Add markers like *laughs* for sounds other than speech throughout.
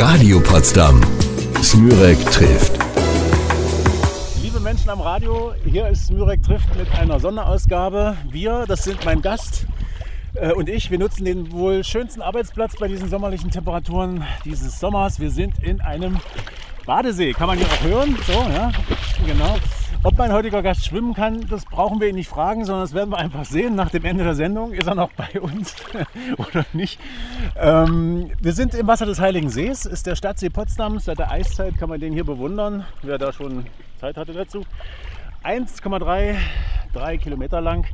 Radio Potsdam. Smürek trifft. Liebe Menschen am Radio, hier ist Smürek trifft mit einer Sonderausgabe. Wir, das sind mein Gast äh, und ich, wir nutzen den wohl schönsten Arbeitsplatz bei diesen sommerlichen Temperaturen dieses Sommers. Wir sind in einem Badesee, kann man hier auch hören. So, ja, genau. Ob mein heutiger Gast schwimmen kann, das brauchen wir ihn nicht fragen, sondern das werden wir einfach sehen. Nach dem Ende der Sendung ist er noch bei uns *laughs* oder nicht. Ähm, wir sind im Wasser des Heiligen Sees, ist der Stadtsee Potsdam. Seit der Eiszeit kann man den hier bewundern, wer da schon Zeit hatte dazu. 1,33 Kilometer lang.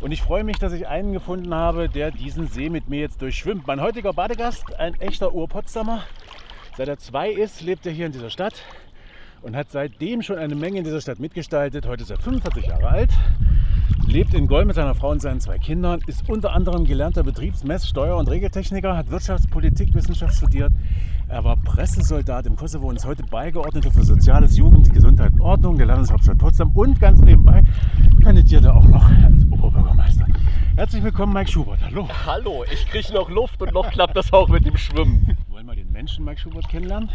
Und ich freue mich, dass ich einen gefunden habe, der diesen See mit mir jetzt durchschwimmt. Mein heutiger Badegast, ein echter Ur-Potsdamer. Seit er zwei ist, lebt er hier in dieser Stadt und hat seitdem schon eine Menge in dieser Stadt mitgestaltet. Heute ist er 45 Jahre alt, lebt in Goll mit seiner Frau und seinen zwei Kindern, ist unter anderem gelernter Betriebs-, Mess-, Steuer- und Regeltechniker, hat Wirtschaftspolitikwissenschaft studiert. Er war Pressesoldat im Kosovo und ist heute Beigeordneter für Soziales, Jugend, Gesundheit und Ordnung der Landeshauptstadt Potsdam und ganz nebenbei kandidiert er auch noch als Oberbürgermeister. Herzlich willkommen, Mike Schubert. Hallo. Hallo, ich kriege noch Luft und noch klappt das auch mit dem Schwimmen. Wir wollen mal den Menschen Mike Schubert kennenlernen.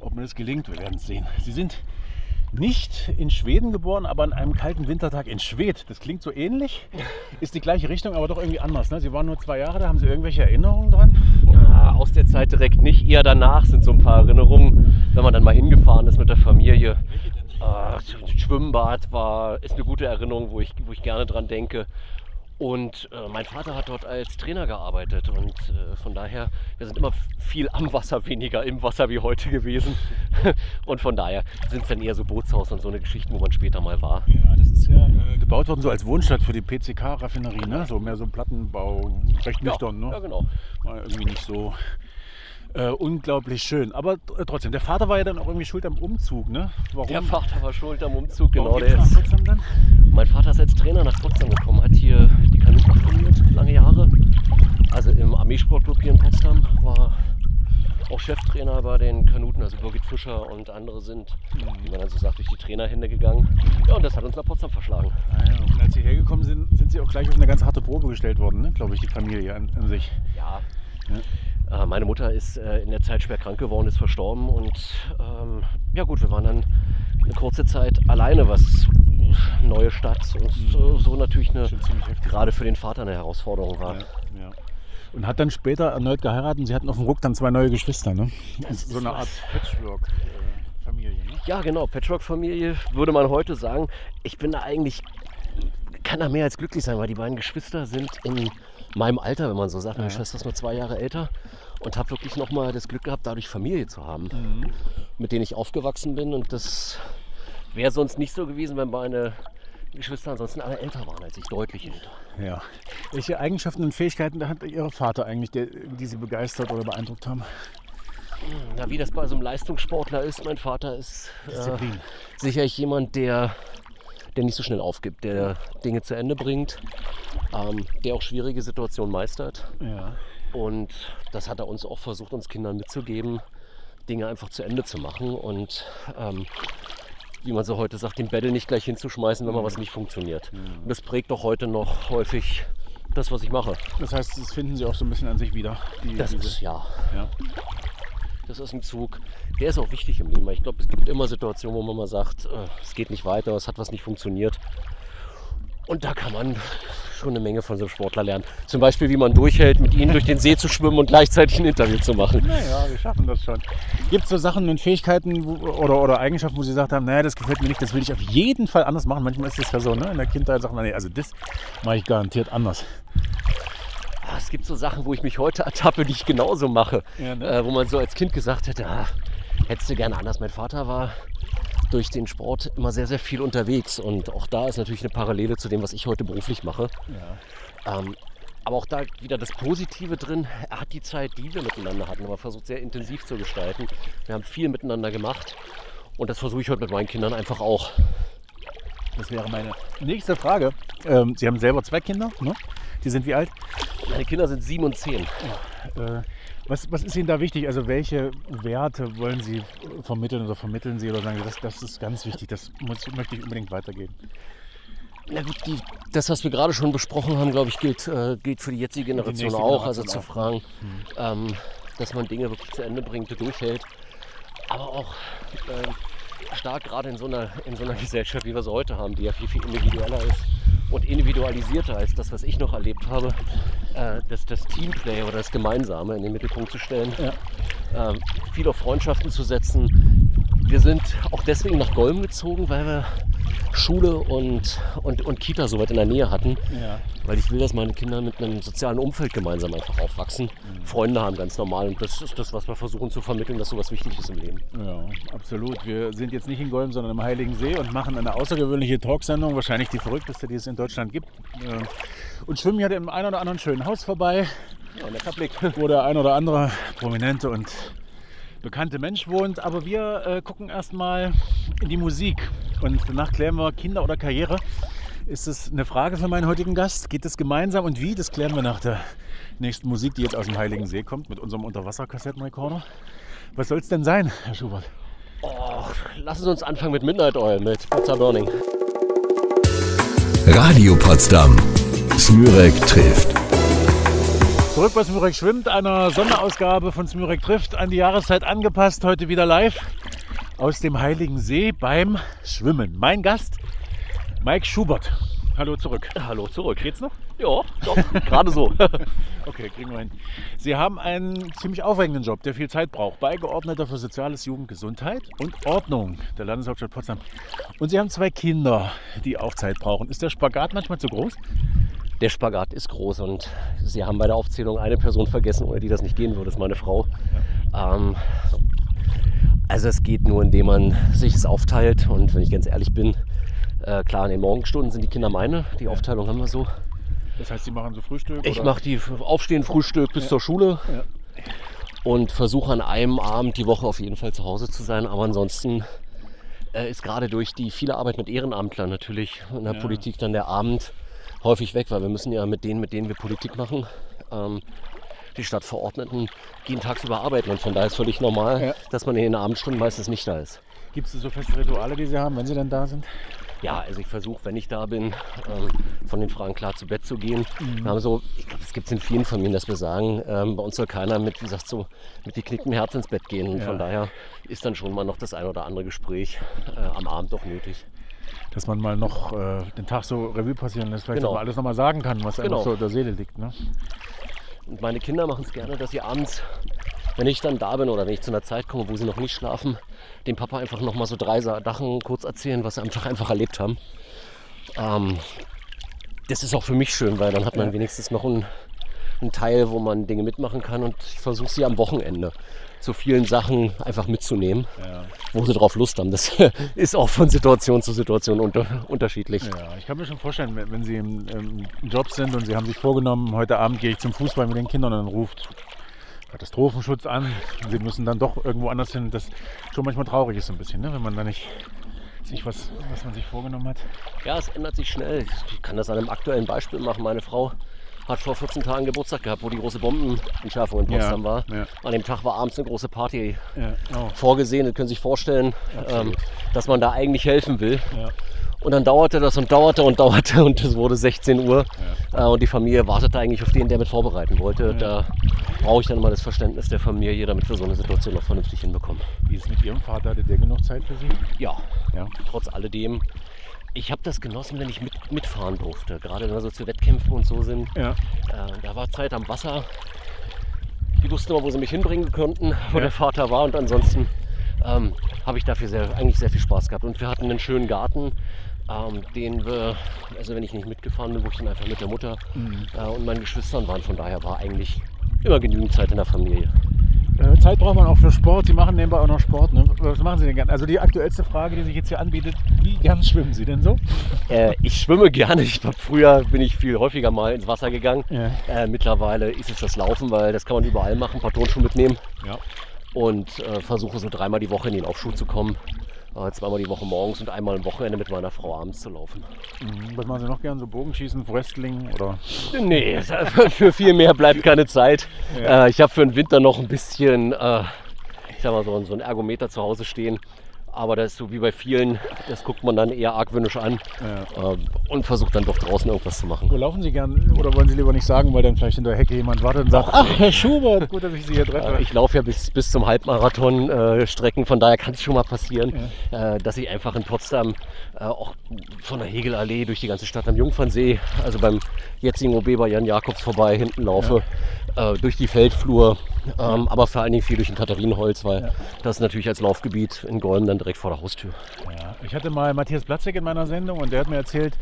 Ob mir das gelingt, wir werden es sehen. Sie sind nicht in Schweden geboren, aber an einem kalten Wintertag in Schwed. Das klingt so ähnlich. Ist die gleiche Richtung, aber doch irgendwie anders. Ne? Sie waren nur zwei Jahre da. Haben Sie irgendwelche Erinnerungen dran? Ja, aus der Zeit direkt nicht, eher danach sind so ein paar Erinnerungen, wenn man dann mal hingefahren ist mit der Familie. Äh, Schwimmbad war, ist eine gute Erinnerung, wo ich, wo ich gerne dran denke. Und äh, mein Vater hat dort als Trainer gearbeitet und äh, von daher, wir sind immer viel am Wasser, weniger im Wasser wie heute gewesen. *laughs* und von daher sind es dann eher so Bootshaus und so eine Geschichten, wo man später mal war. Ja, das ist ja äh, gebaut worden so als Wohnstadt für die PCK-Raffinerie, ne? So mehr so ein Plattenbau, recht nüchtern, ja, ne? ja, genau. War irgendwie nicht so äh, unglaublich schön. Aber äh, trotzdem, der Vater war ja dann auch irgendwie schuld am Umzug, ne? Warum? Der Vater war schuld am Umzug, genau. Warum Der ist, nach Potsdam dann? Mein Vater ist als Trainer nach Potsdam gekommen, hat hier die Kanuten trainiert, lange Jahre. Also im Armeesportclub hier in Potsdam war auch Cheftrainer bei den Kanuten, also Birgit Fischer und andere sind, wie man dann so sagt, durch die Trainerhände gegangen. Ja, und das hat uns nach Potsdam verschlagen. Ah ja, und als Sie hergekommen sind, sind Sie auch gleich auf eine ganz harte Probe gestellt worden, ne? glaube ich, die Familie an, an sich. Ja. Äh, meine Mutter ist äh, in der Zeit schwer krank geworden, ist verstorben und ähm, ja gut, wir waren dann eine kurze Zeit alleine, was neue Stadt und so, so natürlich eine, gerade für den Vater eine Herausforderung war. Ja, ja. Und hat dann später erneut geheiratet und Sie hatten auf dem Ruck dann zwei neue Geschwister, ne? ist so eine Art was. Patchwork-Familie, ne? Ja, genau. Patchwork-Familie würde man heute sagen. Ich bin da eigentlich, kann da mehr als glücklich sein, weil die beiden Geschwister sind in meinem Alter, wenn man so sagt. Meine. Schwester ist nur zwei Jahre älter und habe wirklich nochmal das Glück gehabt, dadurch Familie zu haben, Mhm. mit denen ich aufgewachsen bin. Und das wäre sonst nicht so gewesen, wenn meine Geschwister ansonsten alle älter waren als ich, deutlich älter. Ja. Welche Eigenschaften und Fähigkeiten hat Ihr Vater eigentlich, der, die Sie begeistert oder beeindruckt haben? Na, wie das bei so einem Leistungssportler ist, mein Vater ist äh, sicherlich jemand, der, der nicht so schnell aufgibt, der Dinge zu Ende bringt, ähm, der auch schwierige Situationen meistert. Ja. Und das hat er uns auch versucht, uns Kindern mitzugeben, Dinge einfach zu Ende zu machen und ähm, wie man so heute sagt, den Battle nicht gleich hinzuschmeißen, wenn mal was nicht funktioniert. Und das prägt auch heute noch häufig das, was ich mache. Das heißt, das finden Sie auch so ein bisschen an sich wieder. Die, Das diese- ist ja, ja. Das ist ein Zug, der ist auch wichtig im Leben. Ich glaube, es gibt immer Situationen, wo man mal sagt, äh, es geht nicht weiter, es hat was nicht funktioniert. Und da kann man schon eine Menge von so einem Sportler lernen. Zum Beispiel, wie man durchhält, mit ihnen durch den See zu schwimmen und gleichzeitig ein Interview zu machen. Naja, wir schaffen das schon. Gibt es so Sachen und Fähigkeiten wo, oder, oder Eigenschaften, wo Sie gesagt haben, naja, das gefällt mir nicht, das will ich auf jeden Fall anders machen. Manchmal ist das ja so, ne? In der Kindheit sagt man, nee, also das mache ich garantiert anders. Ah, Es gibt so Sachen, wo ich mich heute ertappe, die ich genauso mache. Ja, ne? äh, wo man so als Kind gesagt hätte, ah, hättest du gerne anders. Mein Vater war durch den Sport immer sehr, sehr viel unterwegs. Und auch da ist natürlich eine Parallele zu dem, was ich heute beruflich mache. Ja. Ähm, aber auch da wieder das Positive drin. Er hat die Zeit, die wir miteinander hatten, aber versucht sehr intensiv zu gestalten. Wir haben viel miteinander gemacht. Und das versuche ich heute mit meinen Kindern einfach auch. Das wäre meine nächste Frage. Ähm, Sie haben selber zwei Kinder, ne? Die sind wie alt? Meine Kinder sind sieben und zehn. Äh, was, was ist Ihnen da wichtig? Also welche Werte wollen Sie vermitteln oder vermitteln Sie oder sagen Sie, das, das ist ganz wichtig, das muss, möchte ich unbedingt weitergeben? Na gut, die, das, was wir gerade schon besprochen haben, glaube ich, gilt, äh, gilt für die jetzige Generation nächste auch. Also zu Generation fragen, ähm, dass man Dinge wirklich zu Ende bringt, durchhält. Aber auch ähm, stark gerade in so, einer, in so einer *laughs* Gesellschaft, wie wir sie heute haben, die ja viel, viel individueller ist und individualisierter als das, was ich noch erlebt habe, äh, das, das Teamplay oder das Gemeinsame in den Mittelpunkt zu stellen, Ja. ähm, viel auf Freundschaften zu setzen. Wir sind auch deswegen nach Golm gezogen, weil wir Schule und, und, und Kita so weit in der Nähe hatten. Ja. Weil ich will, dass meine Kinder mit einem sozialen Umfeld gemeinsam einfach aufwachsen. Freunde haben ganz normal und das ist das, was wir versuchen zu vermitteln, dass sowas wichtig ist im Leben. Ja, absolut. Wir sind jetzt nicht in Golm, sondern im Heiligen See und machen eine außergewöhnliche Talksendung, wahrscheinlich die verrückteste, die es in Deutschland gibt. Äh, Und schwimmen hier im einen oder anderen schönen Haus vorbei, Ja, netter Blick. wo der ein oder andere prominente und bekannte Mensch wohnt. Aber wir äh, gucken erstmal in die Musik und danach klären wir Kinder oder Karriere. Ist es eine Frage für meinen heutigen Gast? Geht es gemeinsam und wie? Das klären wir nach der nächsten Musik, die jetzt aus dem Heiligen See kommt, mit unserem Unterwasserkassettenrekorder. Was soll es denn sein, Herr Schubert? Oh, lassen Sie uns anfangen mit Midnight Oil, mit Pizza Burning. Radio Potsdam. Smürek trifft. Zurück bei Smürek schwimmt, einer Sonderausgabe von Smürek trifft, an die Jahreszeit angepasst, heute wieder live aus dem Heiligen See beim Schwimmen. Mein Gast, Mike Schubert. Hallo zurück. Hallo zurück. Geht's noch? Ja, doch, gerade so. *laughs* Okay, kriegen wir hin. Sie haben einen ziemlich aufregenden Job, der viel Zeit braucht. Beigeordneter für Soziales, Jugend, Gesundheit und Ordnung der Landeshauptstadt Potsdam. Und Sie haben zwei Kinder, die auch Zeit brauchen. Ist der Spagat manchmal zu groß? Der Spagat ist groß und Sie haben bei der Aufzählung eine Person vergessen, ohne die das nicht gehen würde, das ist meine Frau. Ähm, also es geht nur, indem man sich es aufteilt und wenn ich ganz ehrlich bin, äh, klar, in den Morgenstunden sind die Kinder meine, die Aufteilung haben wir so. Das heißt, Sie machen so Frühstück? Ich mache die Aufstehen, Frühstück bis zur Schule Ja. und versuche an einem Abend die Woche auf jeden Fall zu Hause zu sein. Aber ansonsten äh, ist gerade durch die viele Arbeit mit Ehrenamtlern natürlich in der Ja. Politik dann der Abend häufig weg, weil wir müssen ja mit denen, mit denen wir Politik machen, ähm, die Stadtverordneten gehen tagsüber arbeiten und von daher ist völlig normal, Ja. dass man in den Abendstunden meistens nicht da ist. Gibt es so feste Rituale, die Sie haben, wenn Sie dann da sind? Ja, also ich versuche, wenn ich da bin, ähm, von den Fragen klar zu Bett zu gehen. Wir haben so, ich glaube, es gibt es in vielen Familien, dass wir sagen, ähm, bei uns soll keiner mit, wie gesagt, so mit geknicktem Herz ins Bett gehen. Und Ja. von daher ist dann schon mal noch das ein oder andere Gespräch äh, am Abend doch nötig. Dass man mal noch äh, den Tag so Revue passieren lässt, vielleicht Genau. auch mal alles nochmal sagen kann, was einem Genau. so in der Seele liegt. Ne? Und meine Kinder machen es gerne, dass sie abends, wenn ich dann da bin oder wenn ich zu einer Zeit komme, wo sie noch nicht schlafen, dem Papa einfach noch mal so drei Sachen kurz erzählen, was sie Tag einfach erlebt haben. Ähm, das ist auch für mich schön, weil dann hat man wenigstens noch einen, einen Teil, wo man Dinge mitmachen kann und ich versuche sie am Wochenende zu vielen Sachen einfach mitzunehmen, Ja. wo sie drauf Lust haben. Das *laughs* ist auch von Situation zu Situation unter, unterschiedlich. ja, ich kann mir schon vorstellen, wenn, wenn Sie im, im Job sind und Sie haben sich vorgenommen, heute Abend gehe ich zum Fußball mit den Kindern und dann ruft Katastrophenschutz an Sie müssen dann doch irgendwo anders hin, das schon manchmal traurig ist ein bisschen, ne? wenn man da nicht sich was, was man sich vorgenommen hat. Ja, es ändert sich schnell. Ich kann das an einem aktuellen Beispiel machen. Meine Frau hat vor 14 Tagen Geburtstag gehabt, wo die große Bombenentschärfung in Potsdam war. ja. An dem Tag war abends eine große Party Ja, oh, vorgesehen. Sie können sich vorstellen, ähm, dass man da eigentlich helfen will. ja. Und dann dauerte das und dauerte und dauerte *laughs* und es wurde 16 Uhr. Äh, und die Familie wartete eigentlich auf den, der mit vorbereiten wollte. Da brauche ich dann mal das Verständnis der Familie, damit wir so eine Situation noch vernünftig hinbekommen. Wie ist es mit Ihrem Vater? Hatte der genug Zeit für Sie? Ja, Ja. trotz alledem. Ich habe das genossen, wenn ich mit, mitfahren durfte. Gerade wenn wir so zu Wettkämpfen und so sind. Ja. Äh, da war Zeit am Wasser. Die wussten immer, wo sie mich hinbringen konnten, *laughs* wo Ja. der Vater war. Und ansonsten ähm, habe ich dafür sehr, eigentlich sehr viel Spaß gehabt. Und wir hatten einen schönen Garten, ähm, den wir, also wenn ich nicht mitgefahren bin, wo ich dann einfach mit der Mutter Mhm. äh, und meinen Geschwistern waren. Von daher war eigentlich immer genügend Zeit in der Familie. Äh, Zeit braucht man auch für Sport. Sie machen nebenbei auch noch Sport. Ne? Was machen Sie denn gerne? Also die aktuellste Frage, die sich jetzt hier anbietet, wie gern schwimmen Sie denn so? Äh, ich schwimme gerne. Ich war früher bin ich viel häufiger mal ins Wasser gegangen. Ja. Äh, mittlerweile ist es das Laufen, weil das kann man überall machen, ein paar Turnschuhe mitnehmen Ja. und äh, versuche so dreimal die Woche in den Aufschub zu kommen. Äh, zweimal die Woche morgens und einmal am Wochenende mit meiner Frau abends zu laufen. Mhm. Was machen Sie noch gern? So Bogenschießen, Wrestling oder? Nee, *laughs* für viel mehr bleibt keine Zeit. Ja. Äh, ich habe für den Winter noch ein bisschen, äh, ich sag mal, so, so ein Ergometer zu Hause stehen. Aber das ist so wie bei vielen, das guckt man dann eher argwöhnisch an Ja. äh, und versucht dann doch draußen irgendwas zu machen. Wo laufen Sie gern oder wollen Sie lieber nicht sagen, weil dann vielleicht in der Hecke jemand wartet und sagt, ach, Herr Schubert, gut, dass ich Sie hier treffe. Äh, Ich laufe ja bis, bis zum Halbmarathon äh, Strecken, von daher kann es schon mal passieren, äh, dass ich einfach in Potsdam äh, auch von der Hegelallee durch die ganze Stadt am Jungfernsee, also beim jetzigen OB bei Jan Jakobs vorbei hinten laufe, äh, durch die Feldflur, ähm, aber vor allen Dingen viel durch den Katharinenholz, weil das ist natürlich als Laufgebiet in Golm dann direkt vor der Haustür. Ja, ich hatte mal Matthias Platzek in meiner Sendung und der hat mir erzählt,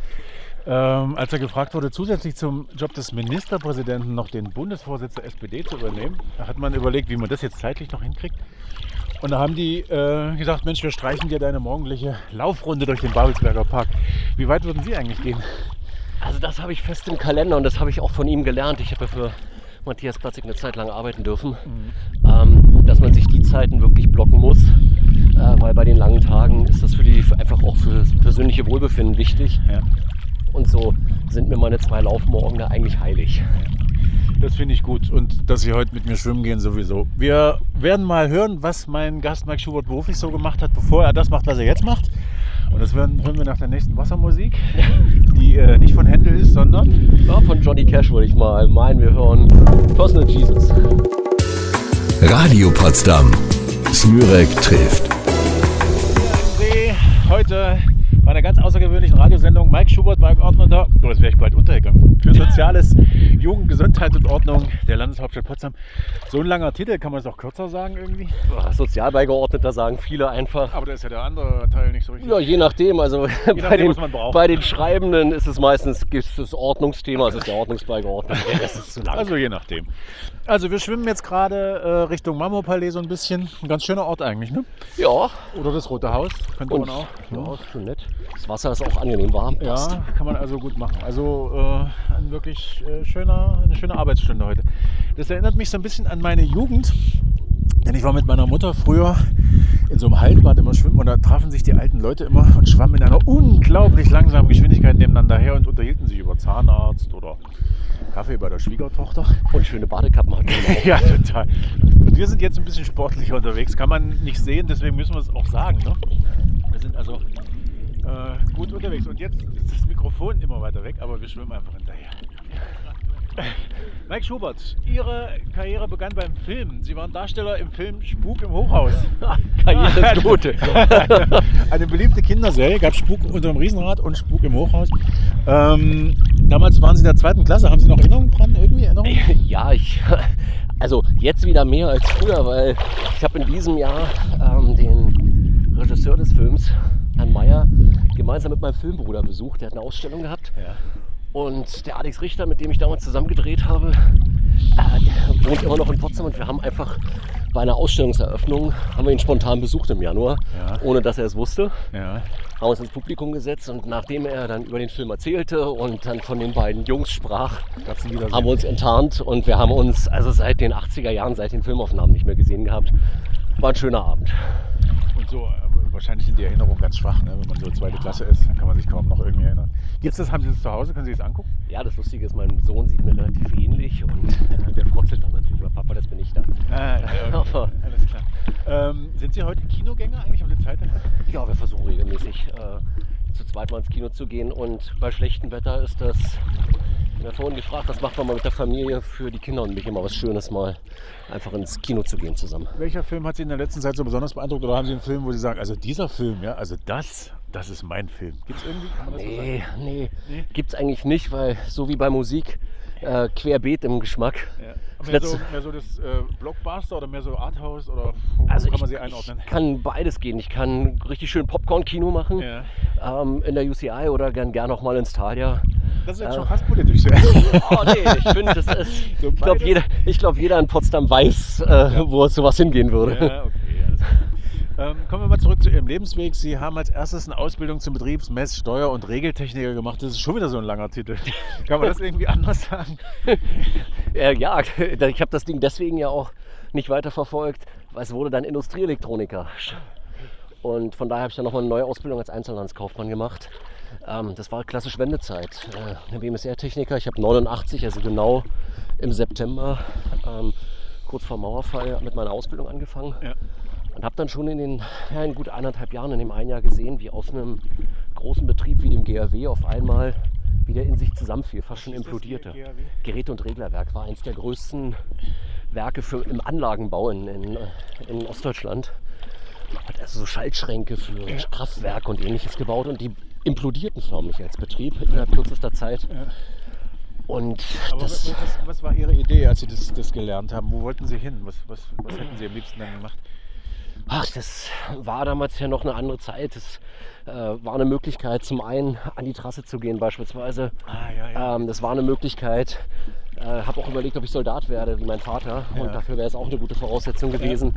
ähm, als er gefragt wurde, zusätzlich zum Job des Ministerpräsidenten noch den Bundesvorsitz der SPD zu übernehmen, da hat man überlegt, wie man das jetzt zeitlich noch hinkriegt. Und da haben die äh, gesagt, Mensch, wir streichen dir deine morgendliche Laufrunde durch den Babelsberger Park. Wie weit würden Sie eigentlich gehen? Also das habe ich fest im Kalender und das habe ich auch von ihm gelernt. Ich habe ja für Matthias Platzig eine Zeit lang arbeiten dürfen, ähm, dass man sich die Zeiten wirklich blocken muss, äh, weil bei den langen Tagen ist das für die einfach auch für das persönliche Wohlbefinden wichtig. Ja. Und so sind mir meine zwei Laufmorgen da eigentlich heilig. Das finde ich gut und dass Sie heute mit mir schwimmen gehen sowieso. Wir werden mal hören, was mein Gast Mike Schubert beruflich so gemacht hat, bevor er das macht, was er jetzt macht. Und das hören, hören wir nach der nächsten Wassermusik, *laughs* die äh, nicht von Händel ist, sondern Ja, von Johnny Cash würde ich mal meinen, wir hören Personal Jesus. Radio Potsdam. Smürek trifft. See heute bei einer ganz außergewöhnlichen Radiosendung Mike Schubert, Mike Ordner, oh, jetzt wäre ich bald untergegangen, für Soziales, Jugend, Gesundheit und Ordnung der Landeshauptstadt Potsdam. So ein langer Titel, kann man es auch kürzer sagen irgendwie? Sozialbeigeordneter sagen viele einfach. Aber da ist ja der andere Teil nicht so richtig. Ja, je nachdem. Also *laughs* bei, nachdem, den, was man braucht. bei den Schreibenden ist es meistens gibt's das Ordnungsthema, es ist der Ordnungsbeigeordnete. Der Rest ist zu lang. Also je nachdem. Also wir schwimmen jetzt gerade äh, Richtung Marmorpalais so ein bisschen. Ein ganz schöner Ort eigentlich, ne? ja, Oder das Rote Haus, könnte und man auch. ja, schon nett. Das Wasser ist auch angenehm warm. passt. Ja, kann man also gut machen. Also äh, ein wirklich äh, schöner, eine schöne Arbeitsstunde heute. Das erinnert mich so ein bisschen an meine Jugend. Denn ich war mit meiner Mutter früher in so einem Hallenbad immer schwimmen und da trafen sich die alten Leute immer und schwammen in einer unglaublich langsamen Geschwindigkeit nebeneinander her und unterhielten sich über Zahnarzt oder Kaffee bei der Schwiegertochter. Und schöne Badekappen hat man auch. *laughs* Ja, total. Und wir sind jetzt ein bisschen sportlicher unterwegs. Kann man nicht sehen, deswegen müssen wir es auch sagen. Ne? Wir sind also äh, gut unterwegs. Und jetzt ist das Mikrofon immer weiter weg, aber wir schwimmen einfach hinterher. *laughs* Mike Schubert, Ihre Karriere begann beim Film. Sie waren Darsteller im Film Spuk im Hochhaus. *laughs* Karriere ist gut. *laughs* Eine beliebte Kinderserie, gab Spuk unter dem Riesenrad und Spuk im Hochhaus. Ähm, damals waren Sie in der zweiten Klasse. Haben Sie noch Erinnerungen dran? Irgendwie Erinnerungen? Ja, ich. Also jetzt wieder mehr als früher, weil ich habe in diesem Jahr ähm, den Regisseur des Films, Herrn Meyer, gemeinsam mit meinem Filmbruder besucht. Der hat eine Ausstellung gehabt. Ja. Und der Alex Richter, mit dem ich damals zusammen gedreht habe, äh, wohnt immer noch in Potsdam und wir haben einfach bei einer Ausstellungseröffnung, haben wir ihn spontan besucht im Januar, Ja. ohne dass er es wusste, Ja. haben uns ins Publikum gesetzt und nachdem er dann über den Film erzählte und dann von den beiden Jungs sprach, haben wir uns enttarnt und wir haben uns also seit den 80er Jahren, seit den Filmaufnahmen nicht mehr gesehen gehabt. War ein schöner Abend. Und so, wahrscheinlich sind die Erinnerungen ganz schwach, ne? wenn man so zweite Klasse ist, dann kann man sich kaum noch irgendwie erinnern. Gibt's das, haben Sie das zu Hause? Können Sie das angucken? Ja, das Lustige ist, mein Sohn sieht mir relativ ähnlich und äh, der frotzelt dann natürlich, aber Papa, das bin ich da. Ah, ja, *laughs* Aber Alles klar. Ähm, sind Sie heute Kinogänger eigentlich? Haben Sie Zeit dafür? Ja, wir versuchen regelmäßig äh, zu zweit mal ins Kino zu gehen und bei schlechtem Wetter ist das, ich habe vorhin gefragt, was macht man mal mit der Familie für die Kinder und mich immer was Schönes mal einfach ins Kino zu gehen zusammen. Welcher Film hat Sie in der letzten Zeit so besonders beeindruckt? Oder haben Sie einen Film, wo Sie sagen, also dieser Film, ja, also das, das ist mein Film. Gibt es irgendwie? Das so? Nee, nee, Nee? gibt's eigentlich nicht, weil so wie bei Musik, äh, querbeet im Geschmack. Ja. Das Mehr, so, mehr so das äh, Blockbuster oder mehr so Arthouse oder wo Also kann man ich, sie einordnen? ich kann beides gehen. Ich kann richtig schön Popcorn-Kino machen Ja. Ähm, in der UCI oder gern, gern auch mal ins Thalia. Das ist jetzt Ja. schon fast politisch. *laughs* Oh nee, ich finde, das ist. So ich glaube, jeder, ich glaub, jeder in Potsdam weiß, äh, wo sowas hingehen würde. Ja, okay. Ähm, kommen wir mal zurück zu Ihrem Lebensweg. Sie haben als erstes eine Ausbildung zum Betriebs-, Mess-, Steuer- und Regeltechniker gemacht. Das ist schon wieder so ein langer Titel. Kann man das *laughs* irgendwie anders sagen? *laughs* Äh, ja, ich habe das Ding deswegen ja auch nicht weiter verfolgt, weil es wurde dann Industrieelektroniker. Und von daher habe ich dann nochmal eine neue Ausbildung als Einzelhandelskaufmann gemacht. Ähm, das war klassisch Wendezeit. Äh, BMSR-Techniker. Ich habe 89, also genau im September, ähm, kurz vor Mauerfall, mit meiner Ausbildung angefangen. Ja. Und habe dann schon in den ja, in gut anderthalb Jahren, in dem einen Jahr gesehen, wie aus einem großen Betrieb wie dem GRW auf einmal wieder in sich zusammenfiel, fast schon implodierte. Geräte- und Reglerwerk war eines der größten Werke für, im Anlagenbau in, in, in Ostdeutschland. Hat also so Schaltschränke für Kraftwerke und ähnliches gebaut und die implodierten förmlich als Betrieb innerhalb kürzester Zeit. Und Aber das, was, was, was war Ihre Idee, als Sie das, das gelernt haben? Wo wollten Sie hin? Was, was, was hätten Sie am liebsten dann gemacht? ach, das war damals ja noch eine andere Zeit. Es äh, war eine Möglichkeit, zum einen an die Trasse zu gehen beispielsweise. Ah, ja, ja. Ähm, das war eine Möglichkeit. Äh, habe auch überlegt, ob ich Soldat werde, wie mein Vater. Ja. Und dafür wäre es auch eine gute Voraussetzung gewesen.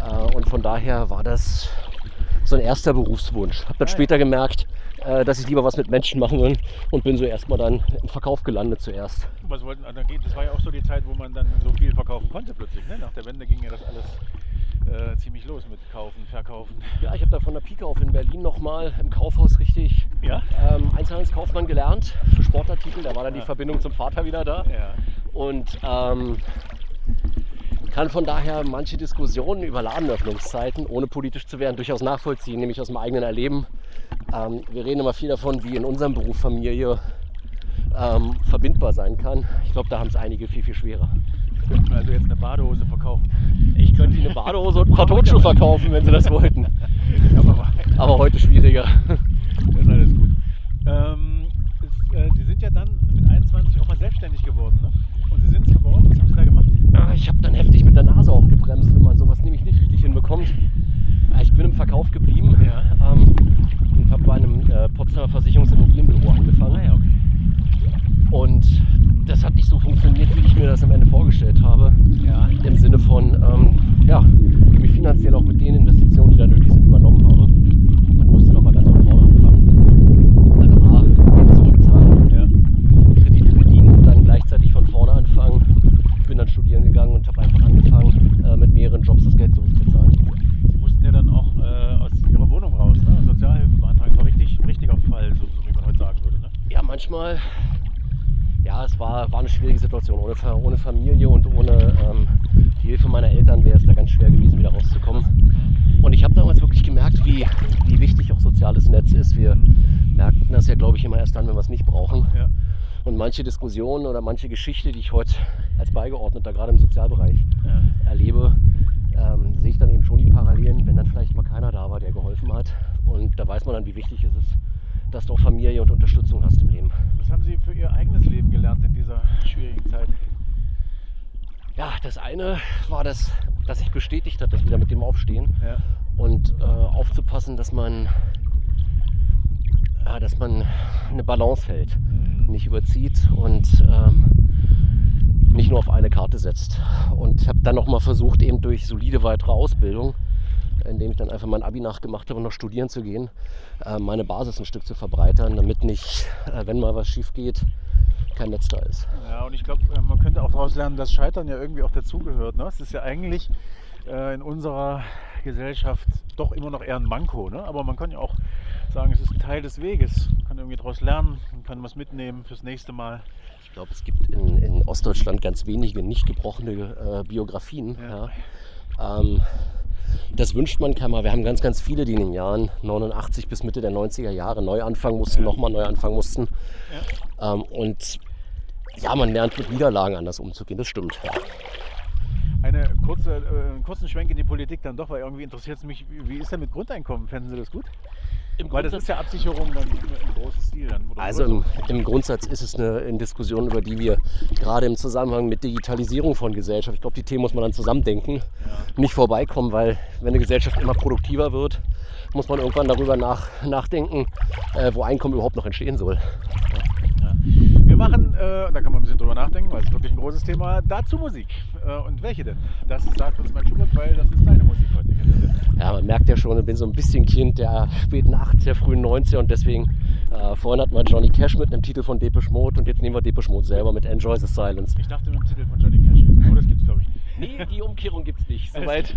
Äh, und von daher war das so ein erster Berufswunsch. Habe dann später gemerkt, äh, dass ich lieber was mit Menschen machen will und bin so erstmal dann im Verkauf gelandet zuerst. Was wollten, geht- das war ja auch so die Zeit, wo man dann so viel verkaufen konnte plötzlich. Ne? Nach der Wende ging ja das alles äh, ziemlich los mit Kaufen, Verkaufen. Ja, ich habe da von der Pike auf in Berlin nochmal im Kaufhaus richtig Ja? ähm, Einzelhandelskaufmann gelernt für Sportartikel. Da war dann die Ja. Verbindung zum Vater wieder da. Ja. Und ähm, kann von daher manche Diskussionen über Ladenöffnungszeiten, ohne politisch zu werden, durchaus nachvollziehen, nämlich aus dem eigenen Erleben. Ähm, wir reden immer viel davon, wie in unserem Beruf Familie ähm, verbindbar sein kann. Ich glaube, da haben es einige viel, viel schwerer. Könnten also jetzt eine Badehose verkaufen. Ich könnte Ihnen eine Badehose und ein paar *laughs* Turnschuhe verkaufen, wenn Sie das wollten. *laughs* Aber Aber heute schwieriger. *laughs* Das ist alles gut. Ähm, es, äh, Sie sind ja dann mit 21 auch mal selbstständig geworden, ne? Und Sie sind es geworden. Was haben Sie da gemacht? Ja, Ich habe dann heftig mit der Nase auch gebremst, wenn man sowas nämlich nicht richtig hinbekommt. Ja, Ich bin im Verkauf geblieben Ja. ähm, und habe bei einem äh, Potsdamer Versicherungsimmobilienbüro angefangen. Ah ja, okay. Und das hat nicht so funktioniert, wie ich mir das am Ende vorgestellt habe. Ja. Im Sinne von, ähm, ja, ich mich finanziell auch mit den Investitionen, die da nötig sind, übernommen habe. Man musste nochmal ganz von vorne anfangen. Also A, zurückzahlen, ja. Kredite bedienen und dann gleichzeitig von vorne anfangen. Bin dann studieren gegangen und habe einfach angefangen, äh, mit mehreren Jobs das Geld zurückzuzahlen. Sie mussten ja dann auch äh, aus Ihrer Wohnung raus, ne? Sozialhilfe beantragen. Das war richtig, richtiger Fall, so, so wie man heute sagen würde, ne? Ja, manchmal, ja, es war, war eine schwierige Situation. Ohne, ohne Familie und ohne ähm, die Hilfe meiner Eltern wäre es da ganz schwer gewesen, wieder rauszukommen. Und ich habe damals wirklich gemerkt, wie, wie wichtig auch soziales Netz ist. Wir merkten das ja, glaube ich, immer erst dann, wenn wir es nicht brauchen. Ja. Und manche Diskussionen oder manche Geschichte, die ich heute als Beigeordneter gerade im Sozialbereich Ja. erlebe, ähm, sehe ich dann eben schon die Parallelen, wenn dann vielleicht mal keiner da war, der geholfen hat. Und da weiß man dann, wie wichtig es ist, dass du auch Familie und Unterstützung hast im Leben. Was haben Sie für Ihr eigenes Leben gelernt in dieser schwierigen Zeit? Ja, das eine war das, dass sich bestätigt hat, das wieder mit dem Aufstehen Ja. und äh, aufzupassen, dass man, ja, dass man eine Balance hält, Mhm. nicht überzieht und ähm, nicht nur auf eine Karte setzt. Und habe dann nochmal versucht, eben durch solide weitere Ausbildung, indem ich dann einfach mein Abi nachgemacht habe und noch studieren zu gehen, äh, meine Basis ein Stück zu verbreitern, damit nicht, äh, wenn mal was schief geht, kein Netz da ist. Ja, und ich glaube, man könnte auch daraus lernen, dass Scheitern ja irgendwie auch dazugehört. Ne? Es ist ja eigentlich äh, in unserer Gesellschaft doch immer noch eher ein Manko. Ne? Aber man kann ja auch sagen, es ist ein Teil des Weges. Man kann irgendwie daraus lernen, man kann was mitnehmen fürs nächste Mal. Ich glaube, es gibt in, in Ostdeutschland ganz wenige nicht gebrochene äh, Biografien. Ja. Ja. Ähm, das wünscht man keiner. Wir haben ganz, ganz viele, die in den Jahren 89 bis Mitte der 90er Jahre neu anfangen mussten, Ja. nochmal neu anfangen mussten. Ähm, und ja, man lernt mit Niederlagen anders umzugehen, das stimmt. Ja. Eine kurze, äh, einen kurzen Schwenk in die Politik dann doch, weil irgendwie interessiert es mich, wie wie ist denn mit Grundeinkommen? Fänden Sie das gut? Im Weil das ist ja Absicherung dann im großen Stil. Dann, Also im, im Grundsatz ist es eine, eine Diskussion, über die wir gerade im Zusammenhang mit Digitalisierung von Gesellschaft, ich glaube, die Themen muss man dann zusammendenken, nicht vorbeikommen, weil wenn eine Gesellschaft immer produktiver wird, muss man irgendwann darüber nach, nachdenken, äh, wo Einkommen überhaupt noch entstehen soll. Wir machen, äh, da kann man ein bisschen drüber nachdenken, weil es wirklich ein großes Thema, dazu Musik. Äh, und welche denn? Das sagt uns mein Schubert, weil das ist seine Musik heute. Ja, man merkt ja schon, ich bin so ein bisschen Kind der späten 80er, frühen 90er und deswegen, äh, vorhin hatten wir Johnny Cash mit einem Titel von Depeche Mode und jetzt nehmen wir Depeche Mode selber mit Enjoy the Silence. Ich dachte mit dem Titel von Johnny Cash, aber das gibt's glaube ich nicht. Nee, die Umkehrung gibt's nicht. Alles Soweit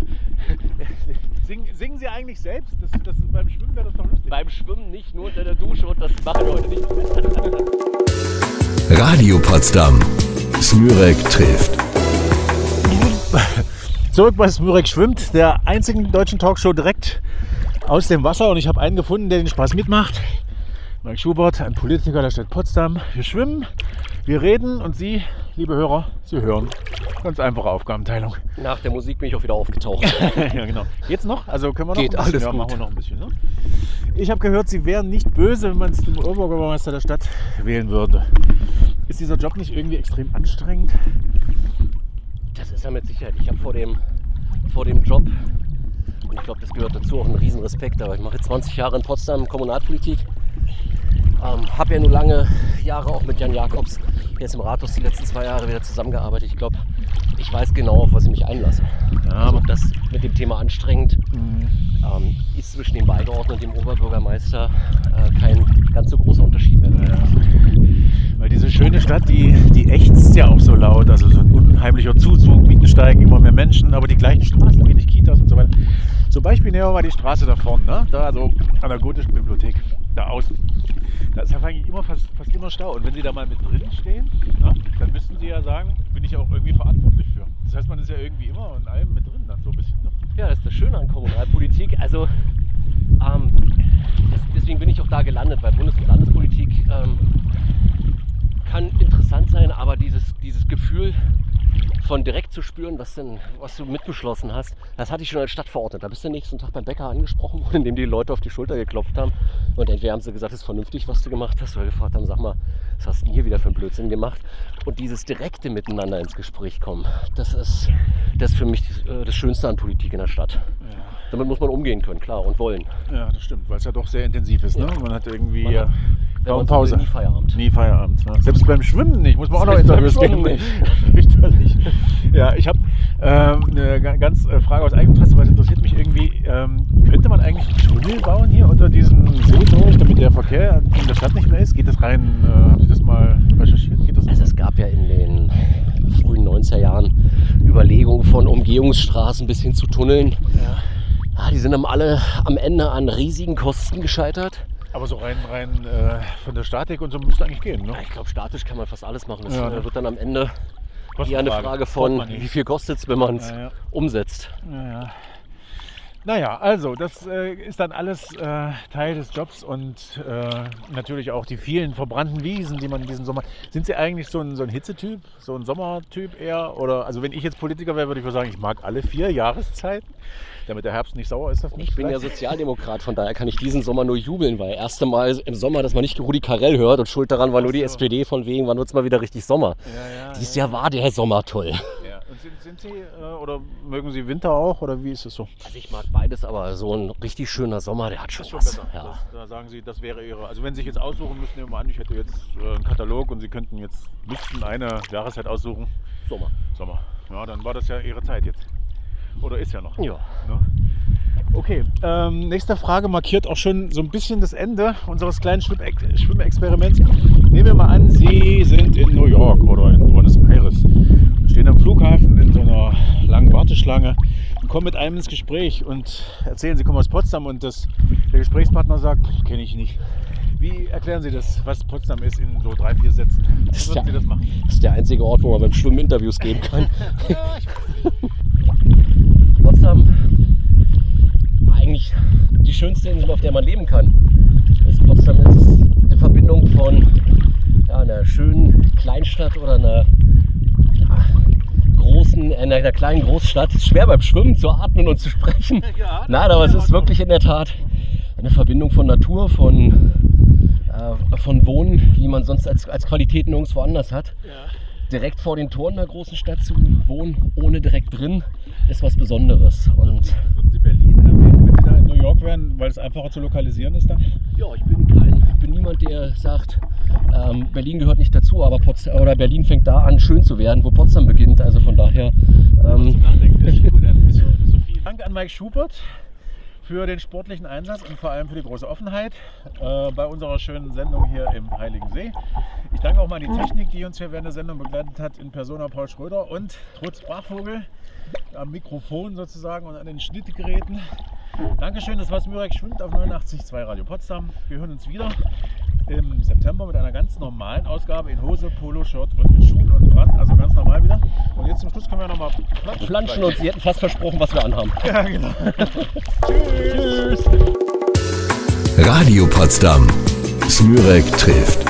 *laughs* Sing, singen Sie eigentlich selbst? Das, das, beim Schwimmen wäre das doch lustig. beim Schwimmen nicht, nur unter der Dusche und das machen wir heute nicht. *laughs* Radio Potsdam. Smürek trifft. Zurück bei Smürek schwimmt, der einzigen deutschen Talkshow direkt aus dem Wasser. Und ich habe einen gefunden, der den Spaß mitmacht. Mike Schubert, ein Politiker der Stadt Potsdam. Wir schwimmen, wir reden und Sie, liebe Hörer, Sie hören. Ganz einfache Aufgabenteilung. Nach der Musik bin ich auch wieder aufgetaucht. *laughs* ja, genau. Geht's noch? Also können wir noch Geht, ein bisschen? alles ja, gut. machen wir noch ein bisschen. Ne? Ich habe gehört, Sie wären nicht böse, wenn man es den Oberbürgermeister der Stadt wählen würde. Ist dieser Job nicht irgendwie extrem anstrengend? Das ist er mit Sicherheit. Ich habe vor dem, vor dem Job, und ich glaube, das gehört dazu, auch einen riesen Respekt. Aber ich mache jetzt 20 Jahre in Potsdam Kommunalpolitik. Ähm, habe ja nur lange Jahre auch mit Jan Jakobs jetzt im Rathaus die letzten zwei Jahre wieder zusammengearbeitet. Ich glaube, ich weiß genau, auf was ich mich einlasse. Ja, also aber- das mit dem Thema anstrengend ähm, ist zwischen dem Beigeordneten und dem Oberbürgermeister äh, kein ganz so großer Unterschied mehr. Weil diese schöne Stadt, die, die ächzt ja auch so laut. Also so ein unheimlicher Zuzug, Mieten steigen, immer mehr Menschen, aber die gleichen Straßen, wenig Kitas und so weiter. Zum Beispiel nehmen wir mal die Straße da vorne, ne? da so an der gotischen Bibliothek, da außen. Da ist ja eigentlich immer fast, fast immer Stau. Und wenn Sie da mal mit drin stehen, ne? dann müssten Sie ja sagen, bin ich auch irgendwie verantwortlich für. Das heißt, man ist ja irgendwie immer in allem mit drin dann so ein bisschen. Ne? Ja, das ist das Schöne an Kommunalpolitik. Also ähm, das, deswegen bin ich auch da gelandet, weil Bundes- und Landespolitik ähm, kann interessant sein, aber dieses, dieses Gefühl von direkt zu spüren, was, denn, was du mitbeschlossen hast, das hatte ich schon als Stadtverordneter. Da bist du den nächsten Tag beim Bäcker angesprochen worden, *laughs* indem die Leute auf die Schulter geklopft haben. Und entweder haben sie gesagt, es ist vernünftig, was du gemacht hast, oder gefragt haben, sag mal, was hast du denn hier wieder für einen Blödsinn gemacht? Und dieses direkte Miteinander ins Gespräch kommen, das ist, das ist für mich äh, das Schönste an Politik in der Stadt. Damit muss man umgehen können, klar, und wollen. Ja, das stimmt, weil es ja doch sehr intensiv ist. Ne? Ja. Man hat irgendwie Man ja, hat- Wenn kaum Pause. Nie Feierabend. Nie Feierabend. Ne? Selbst beim Schwimmen nicht, muss man auch noch Selbst Interviews geben. *laughs* Fürchterlich. Ja, ich habe ähm, eine ga- ganz äh, Frage aus Eigeninteresse, weil es interessiert mich irgendwie. Ähm, könnte man eigentlich einen Tunnel bauen hier unter diesem See durch, damit der Verkehr in der Stadt nicht mehr ist? Geht das rein? Äh, haben Sie das mal recherchiert? Geht das Also es gab ja in den frühen 90er Jahren Überlegungen von Umgehungsstraßen bis hin zu Tunneln. ja. Ah, die sind am alle am Ende an riesigen Kosten gescheitert. Aber so rein, rein äh, von der Statik und so müsste eigentlich gehen. Ne? Ja, Ich glaube, statisch kann man fast alles machen. Das Ja, äh, ne? wird dann am Ende eher eine Frage von, wie viel kostet es, wenn man es Ja, umsetzt. Ja, ja. Naja, also das äh, ist dann alles äh, Teil des Jobs und äh, natürlich auch die vielen verbrannten Wiesen, die man in diesem Sommer. Sind Sie eigentlich so ein, so ein Hitzetyp, so ein Sommertyp eher? Oder also wenn ich jetzt Politiker wäre, würde ich wohl sagen, ich mag alle vier Jahreszeiten, damit der Herbst nicht sauer ist. Das nicht Ich bin ja vielleicht? Sozialdemokrat, von daher kann ich diesen Sommer nur jubeln, weil erste Mal im Sommer, dass man nicht Rudi Carell hört und schuld daran war nur die. SPD, von wegen, wann wird es mal wieder richtig Sommer. Ja, ja, Dieses ja, Jahr war der Sommer toll. sind, sind Sie äh, oder mögen Sie Winter auch oder wie ist es so? Also ich mag beides, aber so ein richtig schöner Sommer, der hat schon Schon was. Ja. Das, da sagen Sie, das wäre Ihre. Also wenn Sie sich jetzt aussuchen müssen, nehmen wir an, ich hätte jetzt äh, einen Katalog und Sie könnten jetzt müssten eine Jahreszeit aussuchen. Sommer. Sommer. Ja, dann war das ja Ihre Zeit jetzt. Oder ist ja noch. Ja. Ne? Okay, ähm, nächste Frage markiert auch schon so ein bisschen das Ende unseres kleinen Schwimmex- Schwimmexperiments. Nehmen wir mal an, Sie sind in New York oder in Buenos Aires, stehen am Flughafen in so einer langen Warteschlange und kommen mit einem ins Gespräch und erzählen, Sie kommen aus Potsdam und das, der Gesprächspartner sagt, kenne ich nicht. Wie erklären Sie das, was Potsdam ist, in so drei, vier Sätzen? Wie würden ja- Sie das machen? Das ist der einzige Ort, wo man beim Schwimmen Interviews geben kann. *laughs* Potsdam, eigentlich die schönste Insel, auf der man leben kann. Das Potsdam ist eine Verbindung von ja, einer schönen Kleinstadt oder einer ja, großen, einer, einer kleinen Großstadt. Es ist schwer beim Schwimmen zu atmen und zu sprechen. Ja, Nein, aber es ist wirklich in der Tat eine Verbindung von Natur, von, äh, von Wohnen, wie man sonst als, als Qualität nirgendwo anders hat direkt vor den Toren einer großen Stadt zu wohnen, ohne direkt drin, ist was Besonderes. Und Würden Sie Berlin erwähnen, wenn Sie da in New York wären, weil es einfacher zu lokalisieren ist dann? ja, ich bin kein, ich bin niemand, der sagt, ähm, Berlin gehört nicht dazu, aber Potsdam, oder Berlin fängt da an, schön zu werden, wo Potsdam beginnt. Also von daher, ähm. Danke an Mike Schubert für den sportlichen Einsatz und vor allem für die große Offenheit äh, bei unserer schönen Sendung hier im Heiligen See. Ich danke auch mal an die Technik, die uns hier während der Sendung begleitet hat, in Persona Paul Schröder und Trutz Brachvogel am Mikrofon sozusagen und an den Schnittgeräten. Dankeschön, das war Smürek schwimmt auf 89.2 Radio Potsdam. Wir hören uns wieder im September mit einer ganz normalen Ausgabe in Hose, Polo, Shirt und mit Schuhen und dran, also ganz normal wieder. Und jetzt zum Schluss können wir noch mal flanschen und sie hätten fast versprochen, was wir anhaben. *laughs* Ja, genau. *laughs* Tschüss. Radio Potsdam. Smürek trifft.